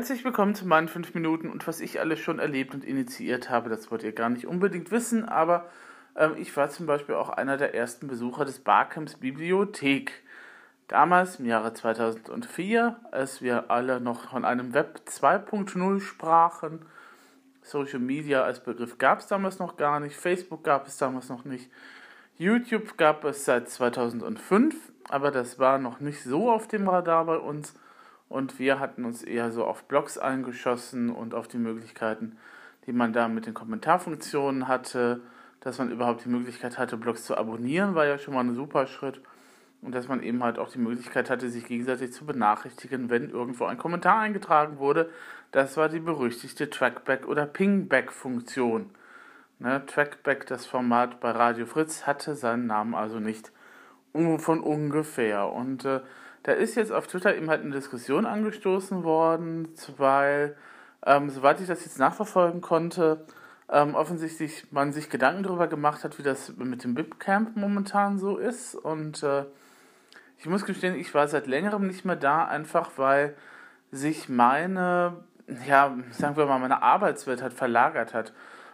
Herzlich willkommen zu meinen 5 Minuten und was ich alles schon erlebt und initiiert habe, das wollt ihr gar nicht unbedingt wissen, aber ähm, ich war zum Beispiel auch einer der ersten Besucher des Barcamps Bibliothek. Damals im Jahre 2004, als wir alle noch von einem Web 2.0 sprachen. Social Media als Begriff gab es damals noch gar nicht, Facebook gab es damals noch nicht, YouTube gab es seit 2005, aber das war noch nicht so auf dem Radar bei uns und wir hatten uns eher so auf Blogs eingeschossen und auf die Möglichkeiten, die man da mit den Kommentarfunktionen hatte, dass man überhaupt die Möglichkeit hatte, Blogs zu abonnieren, war ja schon mal ein super Schritt und dass man eben halt auch die Möglichkeit hatte, sich gegenseitig zu benachrichtigen, wenn irgendwo ein Kommentar eingetragen wurde. Das war die berüchtigte Trackback- oder Pingback-Funktion. Ne, Trackback, das Format bei Radio Fritz, hatte seinen Namen also nicht von ungefähr. Und äh, da ist jetzt auf Twitter eben halt eine Diskussion angestoßen worden, weil, ähm, soweit ich das jetzt nachverfolgen konnte, ähm, offensichtlich man sich Gedanken darüber gemacht hat, wie das mit dem BIP-Camp momentan so ist. Und äh, ich muss gestehen, ich war seit längerem nicht mehr da, einfach weil sich meine, ja, sagen wir mal, meine Arbeitswelt halt verlagert hat.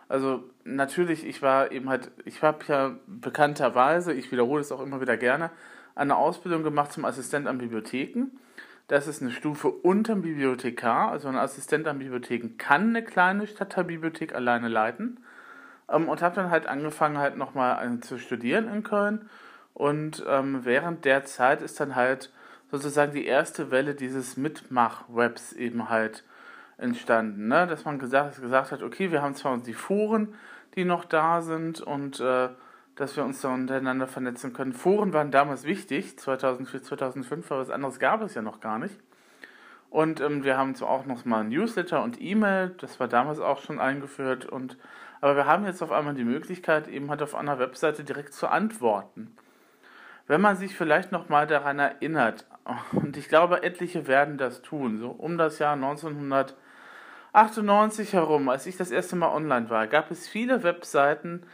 Also natürlich, ich war eben halt, ich habe ja bekannterweise, ich wiederhole es auch immer wieder gerne, eine Ausbildung gemacht zum Assistent an Bibliotheken. Das ist eine Stufe unter dem Bibliothekar. Also ein Assistent an Bibliotheken kann eine kleine Stadtteilbibliothek alleine leiten. Ähm, und habe dann halt angefangen, halt nochmal zu studieren in Köln und ähm, während der Zeit ist dann halt sozusagen die erste Welle dieses Mitmach-Webs eben halt entstanden, ne? dass man gesagt, gesagt hat, okay, wir haben zwar die Foren, die noch da sind und äh, dass wir uns da untereinander vernetzen können. Foren waren damals wichtig, 2004, 2005, aber was anderes gab es ja noch gar nicht. Und ähm, wir haben zwar auch noch mal Newsletter und E-Mail, das war damals auch schon eingeführt. Und, aber wir haben jetzt auf einmal die Möglichkeit, eben halt auf einer Webseite direkt zu antworten wenn man sich vielleicht noch mal daran erinnert, und ich glaube, etliche werden das tun, so um das Jahr 1998 herum, als ich das erste Mal online war, gab es viele Webseiten,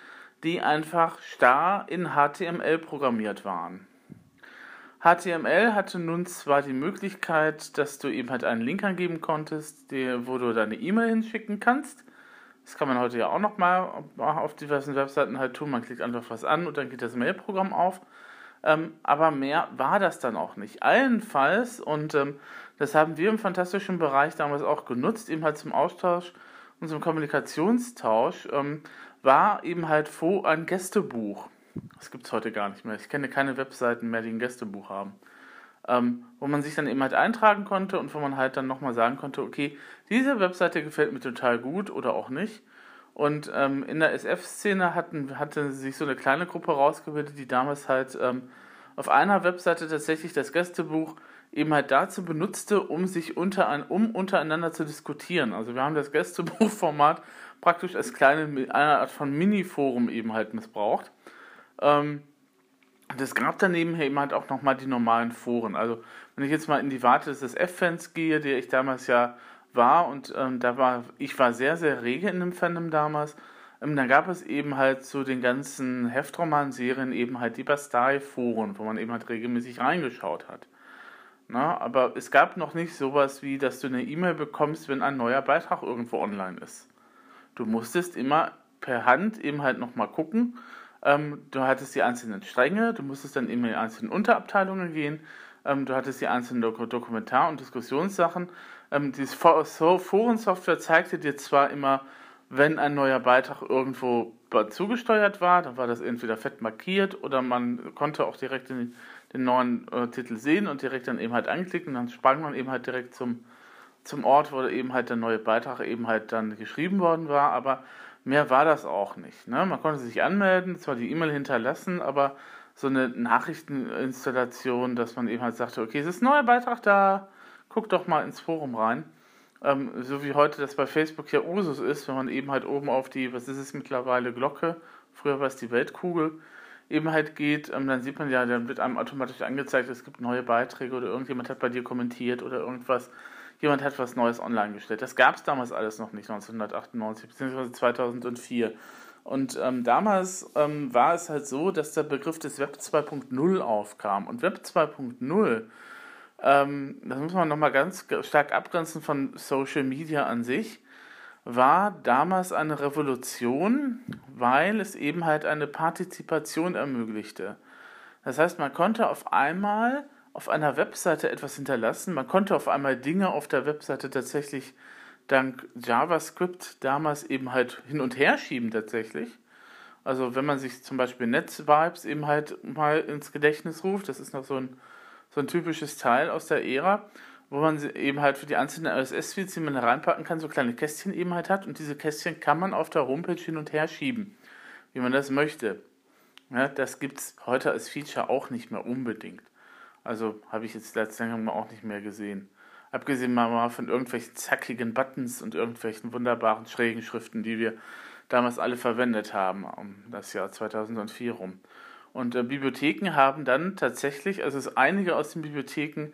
die einfach starr in HTML programmiert waren. HTML hatte nun zwar die Möglichkeit, dass du eben halt einen Link angeben konntest, die, wo du deine E-Mail hinschicken kannst. Das kann man heute ja auch noch mal auf diversen Webseiten halt tun. Man klickt einfach was an und dann geht das Mailprogramm auf. Ähm, aber mehr war das dann auch nicht. Allenfalls, und ähm, das haben wir im fantastischen Bereich damals auch genutzt, eben halt zum Austausch und zum Kommunikationstausch, ähm, war eben halt Fo ein Gästebuch. Das gibt es heute gar nicht mehr. Ich kenne keine Webseiten mehr, die ein Gästebuch haben. Ähm, wo man sich dann eben halt eintragen konnte und wo man halt dann nochmal sagen konnte, okay, diese Webseite gefällt mir total gut oder auch nicht. Und ähm, in der SF-Szene hatten, hatte sich so eine kleine Gruppe rausgebildet, die damals halt ähm, auf einer Webseite tatsächlich das Gästebuch eben halt dazu benutzte, um sich unter um untereinander zu diskutieren. Also wir haben das Gästebuchformat praktisch als kleine eine Art von Mini-Forum eben halt missbraucht. Ähm, es gab daneben eben halt auch nochmal die normalen Foren. Also wenn ich jetzt mal in die Warte des SF-Fans gehe, der ich damals ja war und ähm, da war, ich war sehr, sehr rege in dem Fandom damals. Ähm, dann gab es eben halt zu so den ganzen Heftroman-Serien eben halt die Bastei-Foren, wo man eben halt regelmäßig reingeschaut hat. Na, aber es gab noch nicht sowas wie, dass du eine E-Mail bekommst, wenn ein neuer Beitrag irgendwo online ist. Du musstest immer per Hand eben halt nochmal gucken. Ähm, du hattest die einzelnen Stränge, du musstest dann eben in die einzelnen Unterabteilungen gehen. Ähm, du hattest die einzelnen Dok Dokumentar- und Diskussionssachen ähm, diese Forensoftware zeigte dir zwar immer, wenn ein neuer Beitrag irgendwo zugesteuert war, dann war das entweder fett markiert oder man konnte auch direkt den, den neuen äh, Titel sehen und direkt dann eben halt anklicken dann sprang man eben halt direkt zum, zum Ort, wo eben halt der neue Beitrag eben halt dann geschrieben worden war, aber mehr war das auch nicht. Ne? Man konnte sich anmelden, zwar die E-Mail hinterlassen, aber so eine Nachrichteninstallation, dass man eben halt sagte, okay, es ist ein neuer Beitrag da, guck doch mal ins Forum rein. Ähm, so wie heute das bei Facebook ja Usus ist, wenn man eben halt oben auf die, was ist es mittlerweile, Glocke, früher war es die Weltkugel, eben halt geht, ähm, dann sieht man ja, dann wird einem automatisch angezeigt, es gibt neue Beiträge oder irgendjemand hat bei dir kommentiert oder irgendwas, jemand hat was Neues online gestellt. Das gab es damals alles noch nicht, 1998 bzw. 2004. Und ähm, damals ähm, war es halt so, dass der Begriff des Web 2.0 aufkam. Und Web 2.0 ähm, das muss man nochmal ganz stark abgrenzen von Social Media an sich, war damals eine Revolution, weil es eben halt eine Partizipation ermöglichte. Das heißt, man konnte auf einmal auf einer Webseite etwas hinterlassen, man konnte auf einmal Dinge auf der Webseite tatsächlich dank JavaScript damals eben halt hin und her schieben tatsächlich. Also wenn man sich zum Beispiel NetVibes eben halt mal ins Gedächtnis ruft, das ist noch so ein, so ein typisches Teil aus der Ära, wo man eben halt für die einzelnen RSS-Feeds, die man reinpacken kann, so kleine Kästchen eben halt hat und diese Kästchen kann man auf der Homepage hin und her schieben, wie man das möchte. Ja, das gibt es heute als Feature auch nicht mehr unbedingt. Also habe ich jetzt letztendlich auch nicht mehr gesehen. Abgesehen mal von irgendwelchen zackigen Buttons und irgendwelchen wunderbaren schrägen Schriften, die wir damals alle verwendet haben, um das Jahr 2004 rum. Und äh, Bibliotheken haben dann tatsächlich, also einige aus den Bibliotheken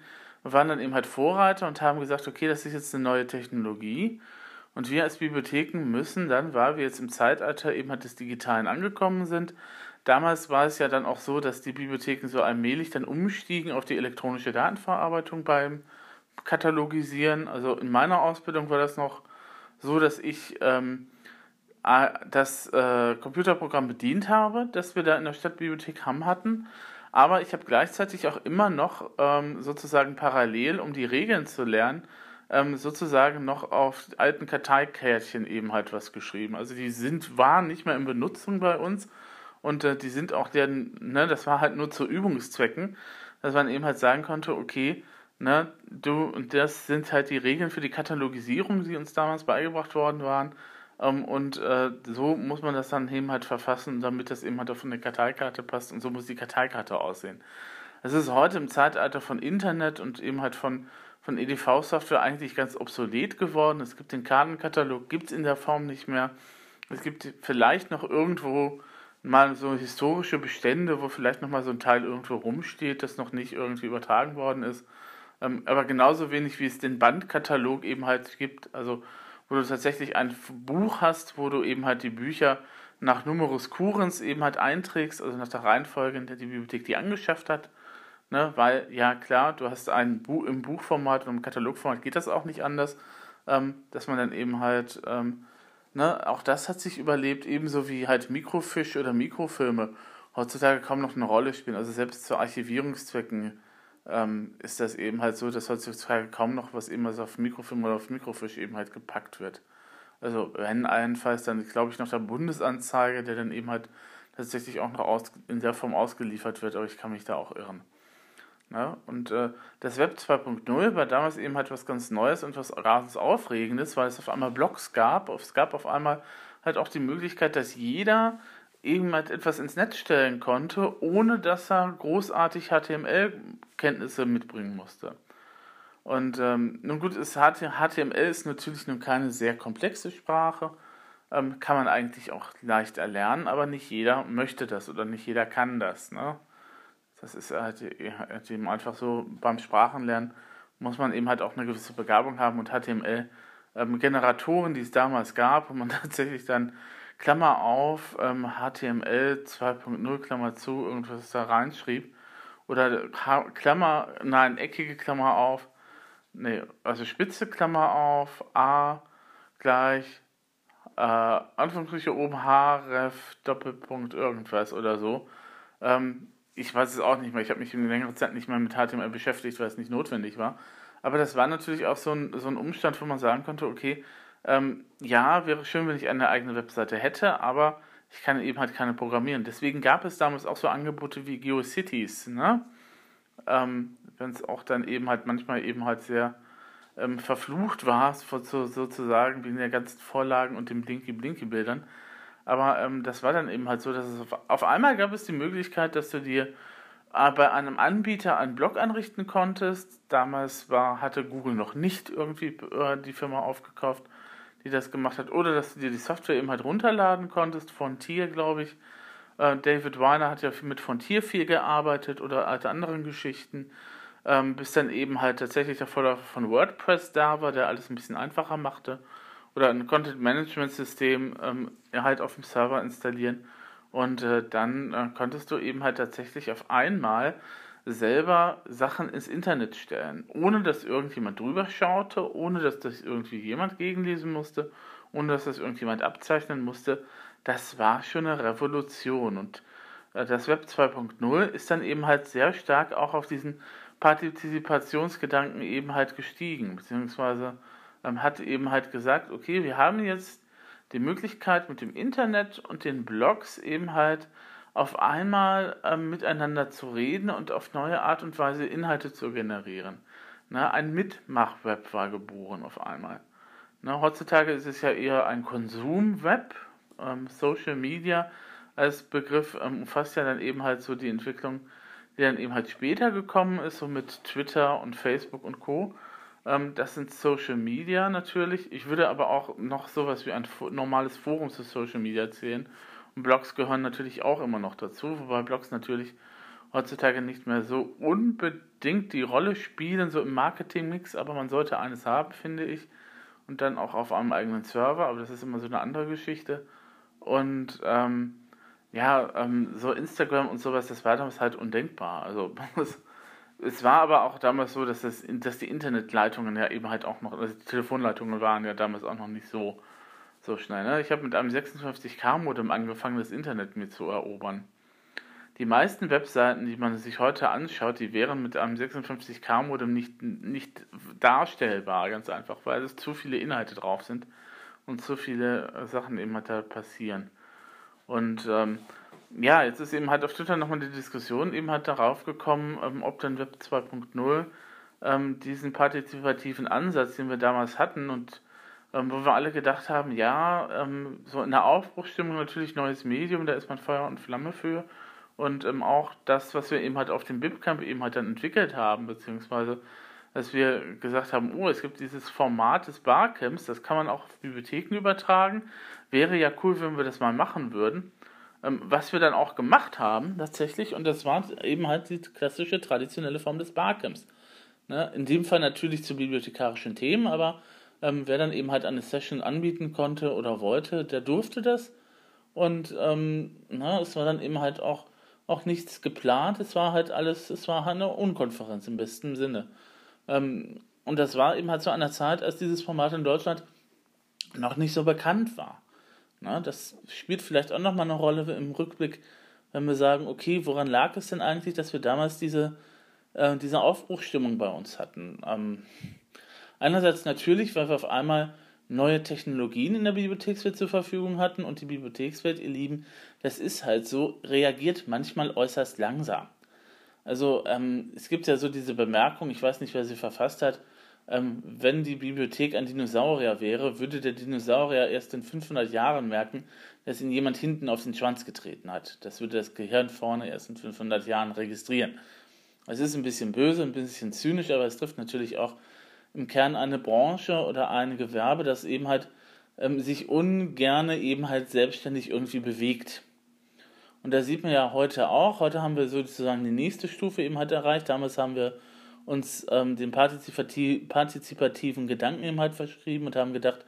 waren dann eben halt Vorreiter und haben gesagt, okay, das ist jetzt eine neue Technologie. Und wir als Bibliotheken müssen dann, weil wir jetzt im Zeitalter eben halt des Digitalen angekommen sind, damals war es ja dann auch so, dass die Bibliotheken so allmählich dann umstiegen auf die elektronische Datenverarbeitung beim katalogisieren. Also in meiner Ausbildung war das noch so, dass ich ähm, das äh, Computerprogramm bedient habe, das wir da in der Stadtbibliothek haben hatten. Aber ich habe gleichzeitig auch immer noch ähm, sozusagen parallel, um die Regeln zu lernen, ähm, sozusagen noch auf alten Karteikärtchen eben halt was geschrieben. Also die sind, waren nicht mehr in Benutzung bei uns und äh, die sind auch der, ne, das war halt nur zu Übungszwecken, dass man eben halt sagen konnte, okay, Ne, du, und das sind halt die Regeln für die Katalogisierung, die uns damals beigebracht worden waren. Ähm, und äh, so muss man das dann eben halt verfassen, damit das eben halt auf eine Karteikarte passt. Und so muss die Karteikarte aussehen. Es ist heute im Zeitalter von Internet und eben halt von, von EDV-Software eigentlich ganz obsolet geworden. Es gibt den Kartenkatalog, gibt es in der Form nicht mehr. Es gibt vielleicht noch irgendwo mal so historische Bestände, wo vielleicht noch mal so ein Teil irgendwo rumsteht, das noch nicht irgendwie übertragen worden ist. Ähm, aber genauso wenig wie es den Bandkatalog eben halt gibt, also wo du tatsächlich ein Buch hast, wo du eben halt die Bücher nach Numerus Curens eben halt einträgst, also nach der Reihenfolge, in der die Bibliothek die angeschafft hat. Ne, weil, ja klar, du hast ein Buch im Buchformat und im Katalogformat geht das auch nicht anders, ähm, dass man dann eben halt, ähm, ne, auch das hat sich überlebt, ebenso wie halt Mikrofisch oder Mikrofilme heutzutage kaum noch eine Rolle spielen, also selbst zu Archivierungszwecken ähm, ist das eben halt so, dass heutzutage kaum noch was immer so auf Mikrofilm oder auf Mikrofisch eben halt gepackt wird. Also wenn allenfalls dann, glaube ich, noch der Bundesanzeiger, der dann eben halt tatsächlich auch noch aus, in der Form ausgeliefert wird, aber ich kann mich da auch irren. Ja, und äh, das Web 2.0 war damals eben halt was ganz Neues und was rasend Aufregendes, weil es auf einmal Blogs gab. Es gab auf einmal halt auch die Möglichkeit, dass jeder eben halt etwas ins Netz stellen konnte, ohne dass er großartig HTML-Kenntnisse mitbringen musste. Und ähm, nun gut, ist HTML ist natürlich nun keine sehr komplexe Sprache, ähm, kann man eigentlich auch leicht erlernen, aber nicht jeder möchte das oder nicht jeder kann das. Ne? Das ist halt, eben einfach so beim Sprachenlernen muss man eben halt auch eine gewisse Begabung haben und HTML ähm, Generatoren, die es damals gab, wo man tatsächlich dann Klammer auf, ähm, HTML 2.0, Klammer zu, irgendwas da reinschrieb. Oder Klammer, nein, eckige Klammer auf, nee, also spitze Klammer auf, A gleich, äh, Anführungsstriche oben, H, Ref, Doppelpunkt, irgendwas oder so. Ähm, ich weiß es auch nicht mehr, ich habe mich in längerer Zeit nicht mehr mit HTML beschäftigt, weil es nicht notwendig war. Aber das war natürlich auch so ein, so ein Umstand, wo man sagen konnte, okay, ähm, ja, wäre schön, wenn ich eine eigene Webseite hätte, aber ich kann eben halt keine programmieren. Deswegen gab es damals auch so Angebote wie GeoCities, ne? Ähm, wenn es auch dann eben halt manchmal eben halt sehr ähm, verflucht war, so, sozusagen, wegen der ganzen Vorlagen und den Blinky-Blinky-Bildern. Aber ähm, das war dann eben halt so, dass es auf, auf, einmal gab es die Möglichkeit, dass du dir äh, bei einem Anbieter einen Blog einrichten konntest. Damals war, hatte Google noch nicht irgendwie äh, die Firma aufgekauft die das gemacht hat, oder dass du dir die Software eben halt runterladen konntest, von Tier, glaube ich. Äh, David Weiner hat ja mit Frontier viel gearbeitet oder alte anderen Geschichten, ähm, bis dann eben halt tatsächlich der Vorläufer von WordPress da war, der alles ein bisschen einfacher machte. Oder ein Content-Management-System ähm, halt auf dem Server installieren. Und äh, dann äh, konntest du eben halt tatsächlich auf einmal selber Sachen ins Internet stellen, ohne dass irgendjemand drüber schaute, ohne dass das irgendwie jemand gegenlesen musste, ohne dass das irgendjemand abzeichnen musste. Das war schon eine Revolution und äh, das Web 2.0 ist dann eben halt sehr stark auch auf diesen Partizipationsgedanken eben halt gestiegen, beziehungsweise hat eben halt gesagt, okay, wir haben jetzt die Möglichkeit mit dem Internet und den Blogs eben halt auf einmal ähm, miteinander zu reden und auf neue Art und Weise Inhalte zu generieren. Na, ein Mitmachweb war geboren auf einmal. Na, heutzutage ist es ja eher ein Konsumweb. Ähm, Social Media als Begriff ähm, umfasst ja dann eben halt so die Entwicklung, die dann eben halt später gekommen ist, so mit Twitter und Facebook und Co. Ähm, das sind Social Media natürlich. Ich würde aber auch noch sowas wie ein normales Forum zu Social Media zählen Blogs gehören natürlich auch immer noch dazu, wobei Blogs natürlich heutzutage nicht mehr so unbedingt die Rolle spielen, so im Marketingmix, aber man sollte eines haben, finde ich. Und dann auch auf einem eigenen Server, aber das ist immer so eine andere Geschichte. Und ähm, ja, ähm, so Instagram und sowas, das war damals halt undenkbar. Also es war aber auch damals so, dass, das, dass die Internetleitungen ja eben halt auch noch, also die Telefonleitungen waren ja damals auch noch nicht so so schnell. Ne? Ich habe mit einem 56K-Modem angefangen, das Internet mir zu erobern. Die meisten Webseiten, die man sich heute anschaut, die wären mit einem 56K-Modem nicht, nicht darstellbar, ganz einfach, weil es zu viele Inhalte drauf sind und zu viele Sachen eben halt da passieren. Und ähm, ja, jetzt ist eben halt auf Twitter nochmal die Diskussion eben halt darauf gekommen, ähm, ob dann Web 2.0 ähm, diesen partizipativen Ansatz, den wir damals hatten und ähm, wo wir alle gedacht haben, ja, ähm, so in der Aufbruchstimmung natürlich neues Medium, da ist man Feuer und Flamme für. Und ähm, auch das, was wir eben halt auf dem BIPCamp eben halt dann entwickelt haben, beziehungsweise dass wir gesagt haben, oh, es gibt dieses Format des Barcamps, das kann man auch auf Bibliotheken übertragen. Wäre ja cool, wenn wir das mal machen würden. Ähm, was wir dann auch gemacht haben, tatsächlich, und das war eben halt die klassische traditionelle Form des Barcamps. Ne? In dem Fall natürlich zu bibliothekarischen Themen, aber ähm, wer dann eben halt eine Session anbieten konnte oder wollte, der durfte das. Und ähm, na, es war dann eben halt auch, auch nichts geplant. Es war halt alles, es war halt eine Unkonferenz im besten Sinne. Ähm, und das war eben halt zu einer Zeit, als dieses Format in Deutschland noch nicht so bekannt war. Na, das spielt vielleicht auch nochmal eine Rolle im Rückblick, wenn wir sagen, okay, woran lag es denn eigentlich, dass wir damals diese, äh, diese Aufbruchstimmung bei uns hatten? Ähm, Einerseits natürlich, weil wir auf einmal neue Technologien in der Bibliothekswelt zur Verfügung hatten und die Bibliothekswelt, ihr Lieben, das ist halt so, reagiert manchmal äußerst langsam. Also ähm, es gibt ja so diese Bemerkung, ich weiß nicht, wer sie verfasst hat, ähm, wenn die Bibliothek ein Dinosaurier wäre, würde der Dinosaurier erst in 500 Jahren merken, dass ihn jemand hinten auf den Schwanz getreten hat. Das würde das Gehirn vorne erst in 500 Jahren registrieren. Es ist ein bisschen böse, ein bisschen zynisch, aber es trifft natürlich auch im Kern eine Branche oder ein Gewerbe, das eben halt ähm, sich ungerne eben halt selbstständig irgendwie bewegt. Und da sieht man ja heute auch, heute haben wir sozusagen die nächste Stufe eben halt erreicht. Damals haben wir uns ähm, den partizipati partizipativen Gedanken eben halt verschrieben und haben gedacht,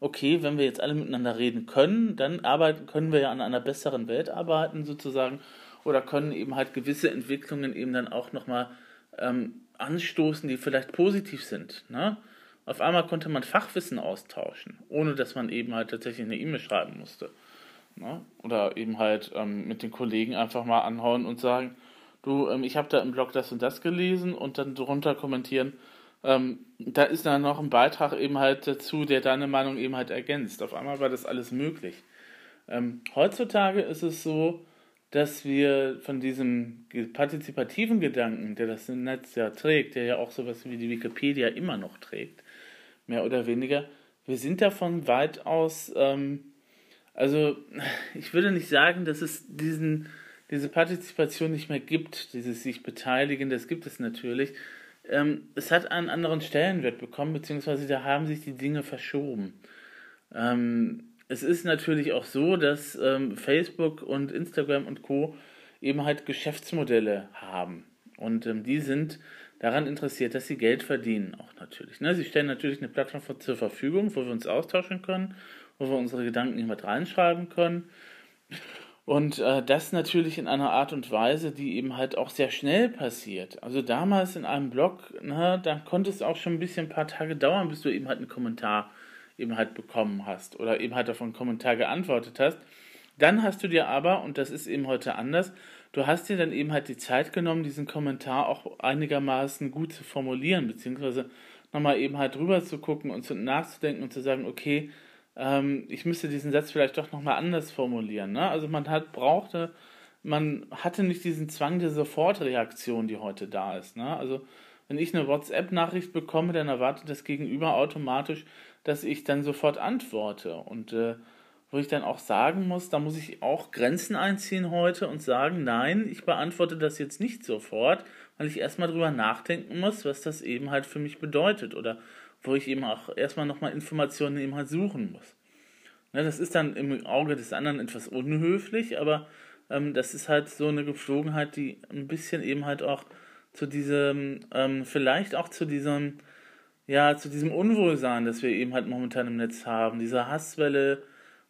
okay, wenn wir jetzt alle miteinander reden können, dann arbeiten, können wir ja an einer besseren Welt arbeiten sozusagen oder können eben halt gewisse Entwicklungen eben dann auch nochmal ähm, anstoßen, die vielleicht positiv sind. Ne? Auf einmal konnte man Fachwissen austauschen, ohne dass man eben halt tatsächlich eine E-Mail schreiben musste. Ne? Oder eben halt ähm, mit den Kollegen einfach mal anhauen und sagen, du, ähm, ich habe da im Blog das und das gelesen und dann drunter kommentieren, ähm, da ist dann noch ein Beitrag eben halt dazu, der deine Meinung eben halt ergänzt. Auf einmal war das alles möglich. Ähm, heutzutage ist es so, dass wir von diesem partizipativen Gedanken, der das Netz ja trägt, der ja auch sowas wie die Wikipedia immer noch trägt, mehr oder weniger, wir sind davon weitaus, ähm, also ich würde nicht sagen, dass es diesen, diese Partizipation nicht mehr gibt, dieses sich beteiligen, das gibt es natürlich. Ähm, es hat einen anderen Stellenwert bekommen, beziehungsweise da haben sich die Dinge verschoben. Ähm, es ist natürlich auch so, dass ähm, Facebook und Instagram und Co. eben halt Geschäftsmodelle haben. Und ähm, die sind daran interessiert, dass sie Geld verdienen, auch natürlich. Ne? Sie stellen natürlich eine Plattform zur Verfügung, wo wir uns austauschen können, wo wir unsere Gedanken jemand reinschreiben können. Und äh, das natürlich in einer Art und Weise, die eben halt auch sehr schnell passiert. Also damals in einem Blog, na, da konnte es auch schon ein bisschen ein paar Tage dauern, bis du eben halt einen Kommentar eben halt bekommen hast oder eben halt auf einen Kommentar geantwortet hast. Dann hast du dir aber, und das ist eben heute anders, du hast dir dann eben halt die Zeit genommen, diesen Kommentar auch einigermaßen gut zu formulieren, beziehungsweise nochmal eben halt drüber zu gucken und zu, nachzudenken und zu sagen, okay, ähm, ich müsste diesen Satz vielleicht doch nochmal anders formulieren. Ne? Also man hat, brauchte, man hatte nicht diesen Zwang der Sofortreaktion, die heute da ist. Ne? Also wenn ich eine WhatsApp-Nachricht bekomme, dann erwartet das Gegenüber automatisch, dass ich dann sofort antworte. Und äh, wo ich dann auch sagen muss, da muss ich auch Grenzen einziehen heute und sagen, nein, ich beantworte das jetzt nicht sofort, weil ich erstmal drüber nachdenken muss, was das eben halt für mich bedeutet oder wo ich eben auch erstmal nochmal Informationen eben halt suchen muss. Ne, das ist dann im Auge des anderen etwas unhöflich, aber ähm, das ist halt so eine Geflogenheit, die ein bisschen eben halt auch zu diesem, ähm, vielleicht auch zu diesem, ja, zu diesem Unwohlsein, das wir eben halt momentan im Netz haben, dieser Hasswelle,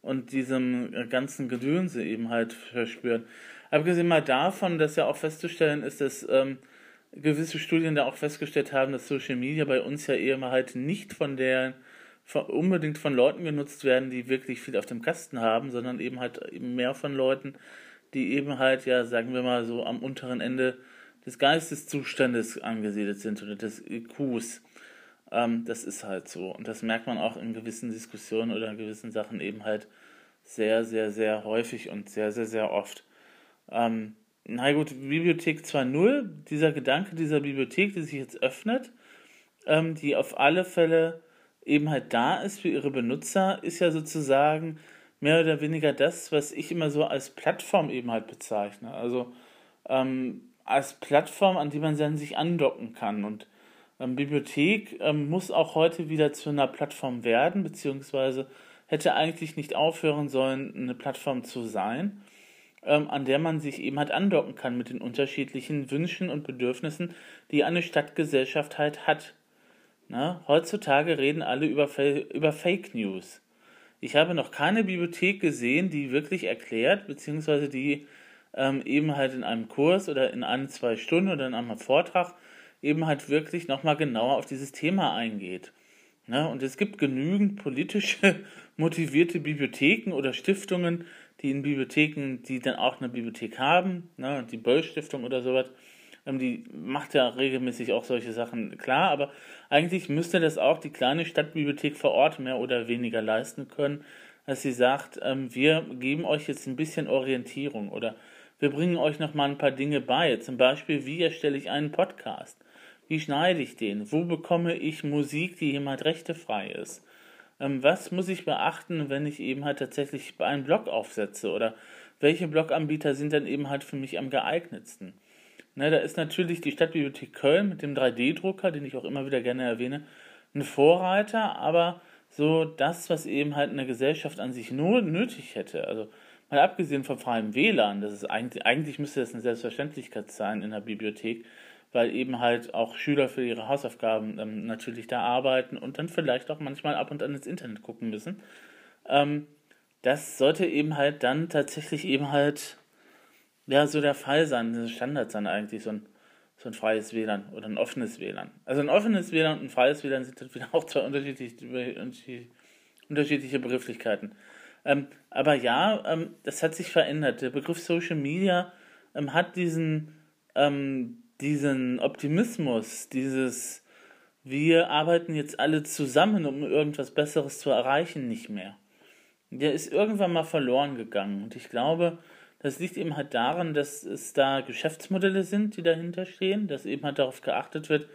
und diesem äh, ganzen Gedönse eben halt verspüren. Abgesehen mal davon, dass ja auch festzustellen ist, dass ähm, gewisse Studien da auch festgestellt haben, dass Social Media bei uns ja eher mal halt nicht von der von, unbedingt von Leuten genutzt werden, die wirklich viel auf dem Kasten haben, sondern eben halt eben mehr von Leuten, die eben halt, ja, sagen wir mal so am unteren Ende des Geisteszustandes angesiedelt sind oder des IQs. Ähm, das ist halt so. Und das merkt man auch in gewissen Diskussionen oder in gewissen Sachen eben halt sehr, sehr, sehr häufig und sehr, sehr, sehr oft. Ähm, na gut, Bibliothek 2.0, dieser Gedanke dieser Bibliothek, die sich jetzt öffnet, ähm, die auf alle Fälle eben halt da ist für ihre Benutzer, ist ja sozusagen mehr oder weniger das, was ich immer so als Plattform eben halt bezeichne. Also ähm, als Plattform, an die man dann sich andocken kann. Und ähm, Bibliothek ähm, muss auch heute wieder zu einer Plattform werden, beziehungsweise hätte eigentlich nicht aufhören sollen, eine Plattform zu sein, an der man sich eben halt andocken kann mit den unterschiedlichen Wünschen und Bedürfnissen, die eine Stadtgesellschaft halt hat. Na, heutzutage reden alle über, über Fake News. Ich habe noch keine Bibliothek gesehen, die wirklich erklärt, beziehungsweise die ähm, eben halt in einem Kurs oder in ein, zwei Stunden oder in einem Vortrag eben halt wirklich nochmal genauer auf dieses Thema eingeht. Ne? Und es gibt genügend politisch motivierte Bibliotheken oder Stiftungen, die in Bibliotheken, die dann auch eine Bibliothek haben, ne? die Böll-Stiftung oder sowas, ähm, die macht ja regelmäßig auch solche Sachen klar, aber eigentlich müsste das auch die kleine Stadtbibliothek vor Ort mehr oder weniger leisten können, dass sie sagt, ähm, wir geben euch jetzt ein bisschen Orientierung oder wir bringen euch noch mal ein paar Dinge bei. Zum Beispiel, wie erstelle ich einen Podcast? Wie schneide ich den? Wo bekomme ich Musik, die jemand rechtefrei ist? Ähm, was muss ich beachten, wenn ich eben halt tatsächlich einen Blog aufsetze? Oder welche Bloganbieter sind dann eben halt für mich am geeignetsten? Ne, da ist natürlich die Stadtbibliothek Köln mit dem 3D-Drucker, den ich auch immer wieder gerne erwähne, ein Vorreiter, aber so das, was eben halt eine Gesellschaft an sich nur nötig hätte. Also mal abgesehen vom freien WLAN, das ist eigentlich, eigentlich müsste das eine Selbstverständlichkeit sein in der Bibliothek, weil eben halt auch Schüler für ihre Hausaufgaben ähm, natürlich da arbeiten und dann vielleicht auch manchmal ab und an ins Internet gucken müssen. Ähm, das sollte eben halt dann tatsächlich eben halt ja so der Fall sein, das Standard sein eigentlich, so ein, so ein freies WLAN oder ein offenes WLAN. Also ein offenes WLAN und ein freies WLAN sind dann wieder auch zwei unterschiedliche, unterschiedliche Begrifflichkeiten. Ähm, aber ja, ähm, das hat sich verändert. Der Begriff Social Media ähm, hat diesen ähm, diesen Optimismus, dieses wir arbeiten jetzt alle zusammen, um irgendwas Besseres zu erreichen, nicht mehr. Der ist irgendwann mal verloren gegangen. Und ich glaube, das liegt eben halt daran, dass es da Geschäftsmodelle sind, die dahinter stehen, dass eben halt darauf geachtet wird,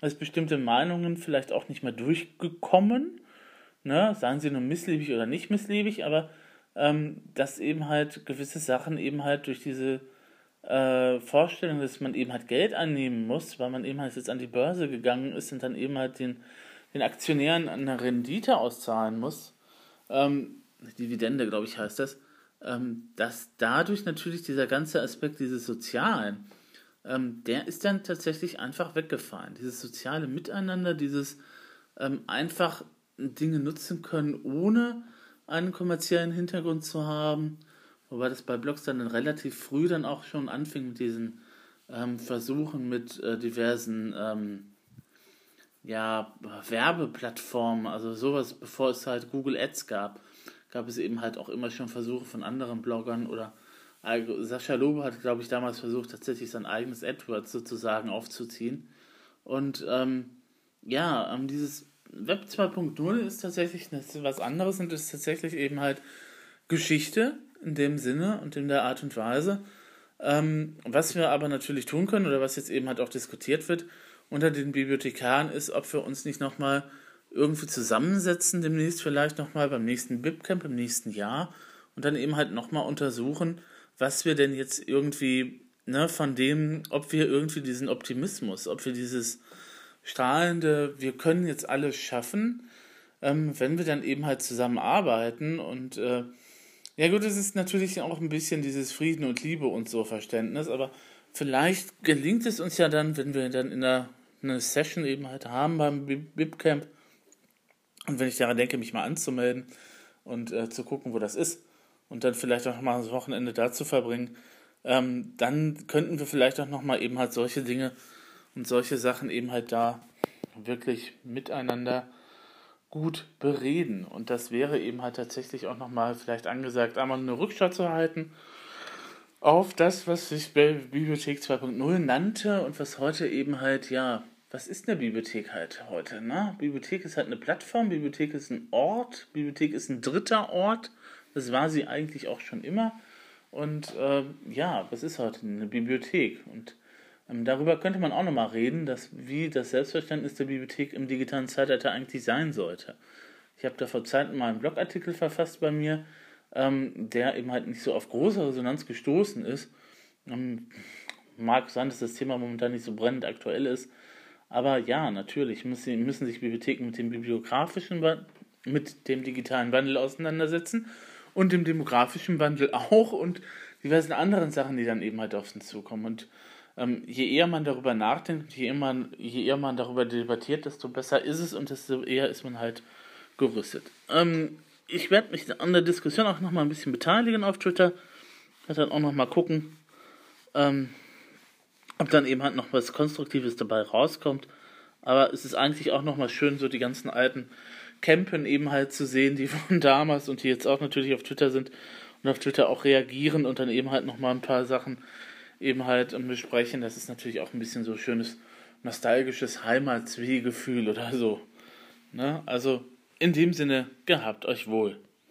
dass bestimmte Meinungen vielleicht auch nicht mehr durchgekommen, ne, seien sie nun missliebig oder nicht missliebig, aber ähm, dass eben halt gewisse Sachen eben halt durch diese äh, Vorstellung, dass man eben halt Geld annehmen muss, weil man eben halt jetzt an die Börse gegangen ist und dann eben halt den, den Aktionären eine Rendite auszahlen muss, ähm, Dividende, glaube ich, heißt das, ähm, dass dadurch natürlich dieser ganze Aspekt dieses Sozialen, ähm, der ist dann tatsächlich einfach weggefallen. Dieses soziale Miteinander, dieses ähm, einfach Dinge nutzen können, ohne einen kommerziellen Hintergrund zu haben, Wobei das bei Blogs dann relativ früh dann auch schon anfing mit diesen ähm, Versuchen mit äh, diversen ähm, ja, Werbeplattformen, also sowas, bevor es halt Google Ads gab, gab es eben halt auch immer schon Versuche von anderen Bloggern oder Sascha Lobe hat, glaube ich, damals versucht, tatsächlich sein eigenes AdWords sozusagen aufzuziehen. Und ähm, ja, ähm, dieses Web 2.0 ist tatsächlich was anderes und ist tatsächlich eben halt Geschichte in dem Sinne und in der Art und Weise. Ähm, was wir aber natürlich tun können oder was jetzt eben halt auch diskutiert wird unter den Bibliothekaren ist, ob wir uns nicht nochmal irgendwie zusammensetzen, demnächst vielleicht nochmal beim nächsten BibCamp im nächsten Jahr und dann eben halt nochmal untersuchen, was wir denn jetzt irgendwie, ne, von dem, ob wir irgendwie diesen Optimismus, ob wir dieses strahlende, wir können jetzt alles schaffen, ähm, wenn wir dann eben halt zusammenarbeiten und äh, ja gut, es ist natürlich auch ein bisschen dieses Frieden und Liebe und so Verständnis, aber vielleicht gelingt es uns ja dann, wenn wir dann in der eine Session eben halt haben beim BibCamp und wenn ich daran denke, mich mal anzumelden und äh, zu gucken, wo das ist, und dann vielleicht auch mal das Wochenende da zu verbringen, ähm, dann könnten wir vielleicht auch nochmal eben halt solche Dinge und solche Sachen eben halt da wirklich miteinander gut bereden. Und das wäre eben halt tatsächlich auch nochmal vielleicht angesagt, einmal eine Rückschau zu halten auf das, was sich Bibliothek 2.0 nannte und was heute eben halt, ja, was ist eine Bibliothek halt heute? Ne? Bibliothek ist halt eine Plattform, Bibliothek ist ein Ort, Bibliothek ist ein dritter Ort, das war sie eigentlich auch schon immer. Und äh, ja, was ist heute eine Bibliothek? Und darüber könnte man auch nochmal reden, dass, wie das Selbstverständnis der Bibliothek im digitalen Zeitalter eigentlich sein sollte. Ich habe da vor Zeiten mal einen Blogartikel verfasst bei mir, ähm, der eben halt nicht so auf große Resonanz gestoßen ist. Ähm, mag sein, dass das Thema momentan nicht so brennend aktuell ist. Aber ja, natürlich müssen, müssen sich Bibliotheken mit dem bibliografischen, mit dem digitalen Wandel auseinandersetzen und dem demografischen Wandel auch und diversen anderen Sachen, die dann eben halt auf uns zukommen. Und ähm, je eher man darüber nachdenkt, je eher, man, je eher man darüber debattiert, desto besser ist es und desto eher ist man halt gerüstet. Ähm, ich werde mich an der Diskussion auch nochmal ein bisschen beteiligen auf Twitter. werde dann auch nochmal gucken, ähm, ob dann eben halt noch was Konstruktives dabei rauskommt. Aber es ist eigentlich auch nochmal schön, so die ganzen alten Campen eben halt zu sehen, die von damals und die jetzt auch natürlich auf Twitter sind und auf Twitter auch reagieren und dann eben halt nochmal ein paar Sachen eben halt besprechen. Das ist natürlich auch ein bisschen so schönes nostalgisches Heimatswehgefühl oder so. Ne? Also in dem Sinne, gehabt euch wohl.